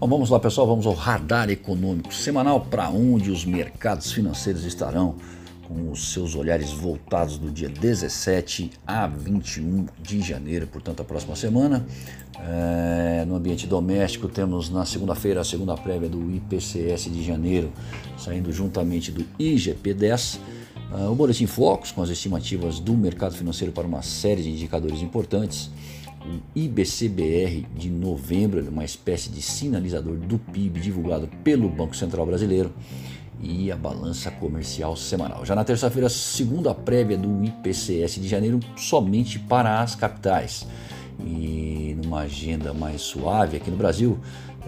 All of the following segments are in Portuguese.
Bom, vamos lá, pessoal, vamos ao radar econômico semanal para onde os mercados financeiros estarão com os seus olhares voltados do dia 17 a 21 de janeiro, portanto, a próxima semana. É, no ambiente doméstico, temos na segunda-feira a segunda prévia do IPCS de janeiro, saindo juntamente do IGP-10. Uh, o Boletim Focus, com as estimativas do mercado financeiro para uma série de indicadores importantes. O IBCBR de novembro, uma espécie de sinalizador do PIB divulgado pelo Banco Central Brasileiro. E a balança comercial semanal. Já na terça-feira, segunda prévia do IPCS de janeiro, somente para as capitais. E numa agenda mais suave aqui no Brasil,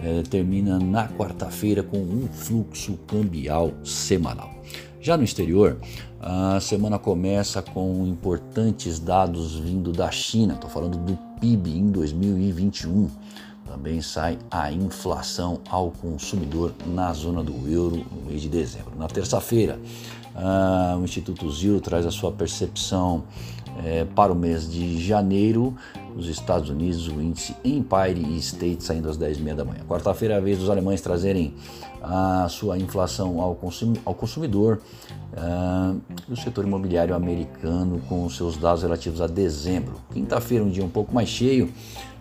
eh, termina na quarta-feira com um fluxo cambial semanal. Já no exterior, a semana começa com importantes dados vindo da China. Estou falando do PIB em 2021. Também sai a inflação ao consumidor na zona do euro no mês de dezembro. Na terça-feira, o Instituto Zil traz a sua percepção é, para o mês de janeiro, nos Estados Unidos, o índice Empire State saindo às 10h30 da manhã. Quarta-feira, é a vez dos alemães trazerem a sua inflação ao, ao consumidor uh, e o setor imobiliário americano com seus dados relativos a dezembro. Quinta-feira, um dia um pouco mais cheio,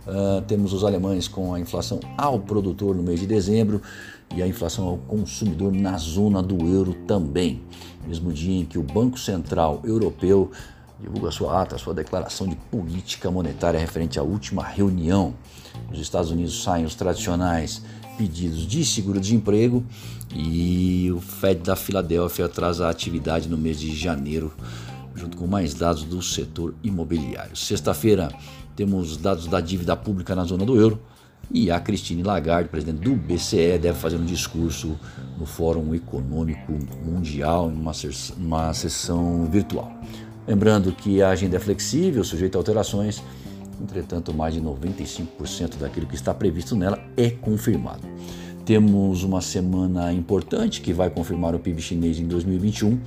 uh, temos os alemães com a inflação ao produtor no mês de dezembro e a inflação ao consumidor na zona do euro também. Mesmo dia em que o Banco Central Europeu divulga sua ata, sua declaração de política monetária referente à última reunião. Nos Estados Unidos saem os tradicionais pedidos de seguro-desemprego e o Fed da Filadélfia traz a atividade no mês de janeiro, junto com mais dados do setor imobiliário. Sexta-feira temos dados da dívida pública na zona do euro e a Christine Lagarde, presidente do BCE, deve fazer um discurso no Fórum Econômico Mundial em uma, uma sessão virtual. Lembrando que a agenda é flexível, sujeita a alterações, entretanto, mais de 95% daquilo que está previsto nela é confirmado. Temos uma semana importante que vai confirmar o PIB chinês em 2021,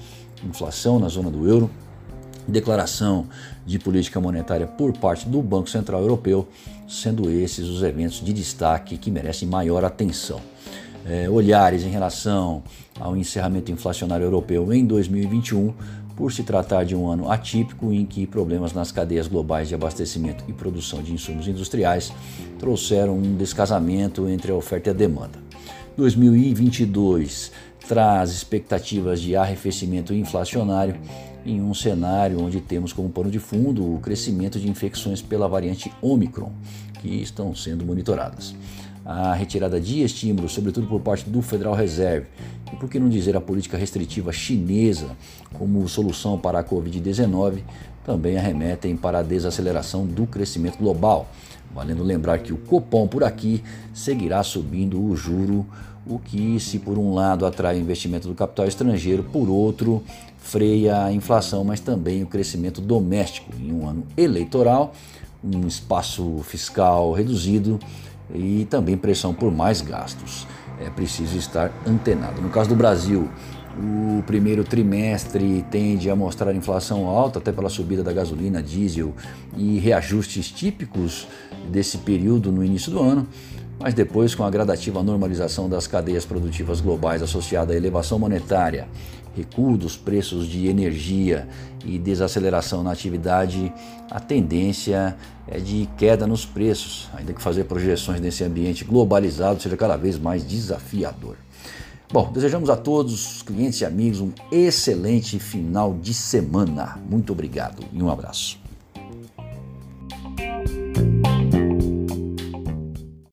inflação na zona do euro, declaração de política monetária por parte do Banco Central Europeu, sendo esses os eventos de destaque que merecem maior atenção. É, olhares em relação ao encerramento inflacionário europeu em 2021 por se tratar de um ano atípico em que problemas nas cadeias globais de abastecimento e produção de insumos industriais trouxeram um descasamento entre a oferta e a demanda. 2022 traz expectativas de arrefecimento inflacionário em um cenário onde temos como pano de fundo o crescimento de infecções pela variante Omicron, que estão sendo monitoradas a retirada de estímulos, sobretudo por parte do Federal Reserve, e por que não dizer a política restritiva chinesa como solução para a Covid-19, também arremetem para a desaceleração do crescimento global. Valendo lembrar que o Copom por aqui seguirá subindo o juro, o que, se por um lado atrai investimento do capital estrangeiro, por outro freia a inflação, mas também o crescimento doméstico em um ano eleitoral, um espaço fiscal reduzido e também pressão por mais gastos. É preciso estar antenado. No caso do Brasil, o primeiro trimestre tende a mostrar inflação alta, até pela subida da gasolina, diesel e reajustes típicos desse período no início do ano mas depois, com a gradativa normalização das cadeias produtivas globais associada à elevação monetária, recuo dos preços de energia e desaceleração na atividade, a tendência é de queda nos preços, ainda que fazer projeções nesse ambiente globalizado seja cada vez mais desafiador. Bom, desejamos a todos, clientes e amigos, um excelente final de semana. Muito obrigado e um abraço.